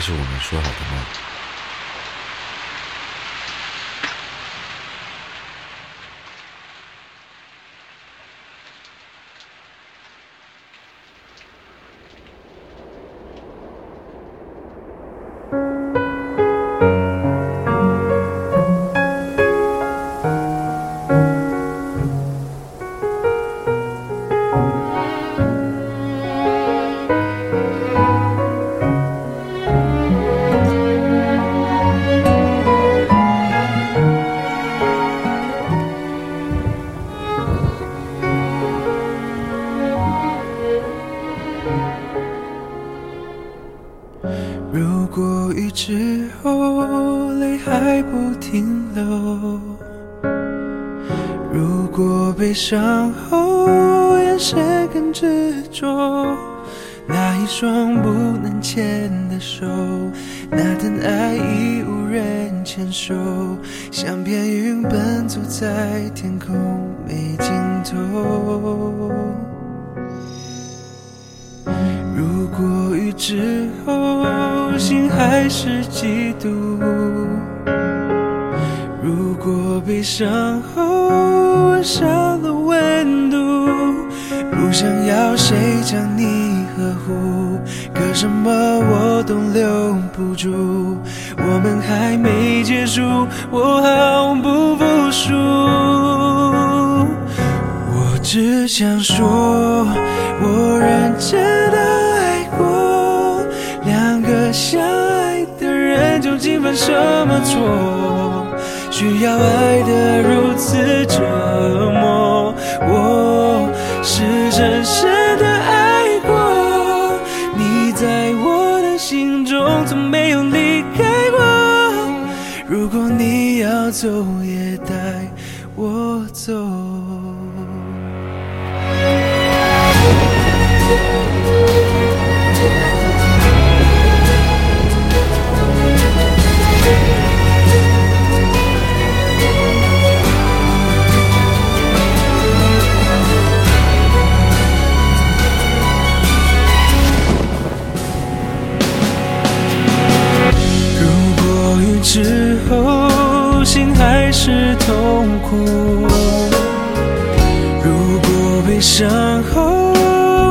这是我们说好的吗？之后泪还不停流，如果悲伤后眼神更执着，那一双不能牵的手，那段爱已无人牵手，像片云奔走在天空没尽头。如果雨之后心还是嫉妒，如果悲伤后少了温度，不想要谁将你呵护？可什么我都留不住，我们还没结束，我毫不服输。我只想说，我犯什么错？需要爱得如此折磨。我是深深的爱过，你在我的心中从没有离开过。如果你要走，心还是痛苦，如果悲伤后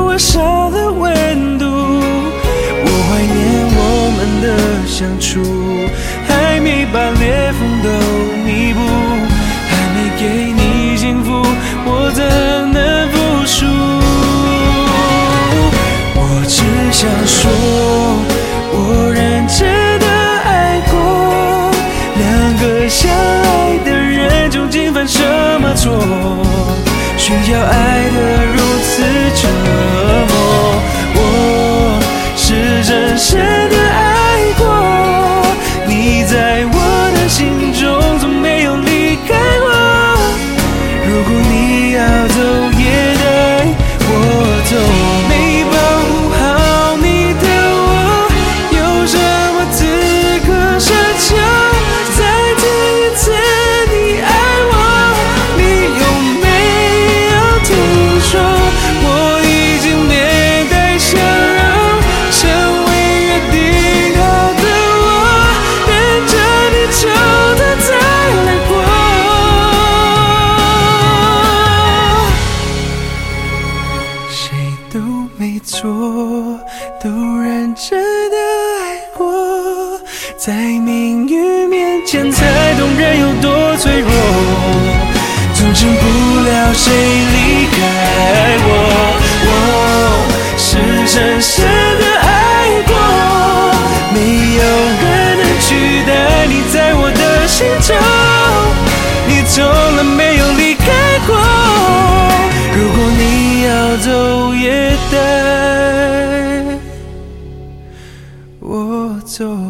我少了温度，我怀念我们的相处，还没把裂缝都弥补，还没给你幸福，我怎能服输？我只想说没错，都认真的爱过，在命运面前才懂人有多脆弱，总成不了谁带我走。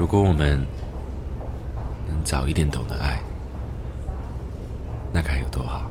如果我们能早一点懂得爱，那该有多好。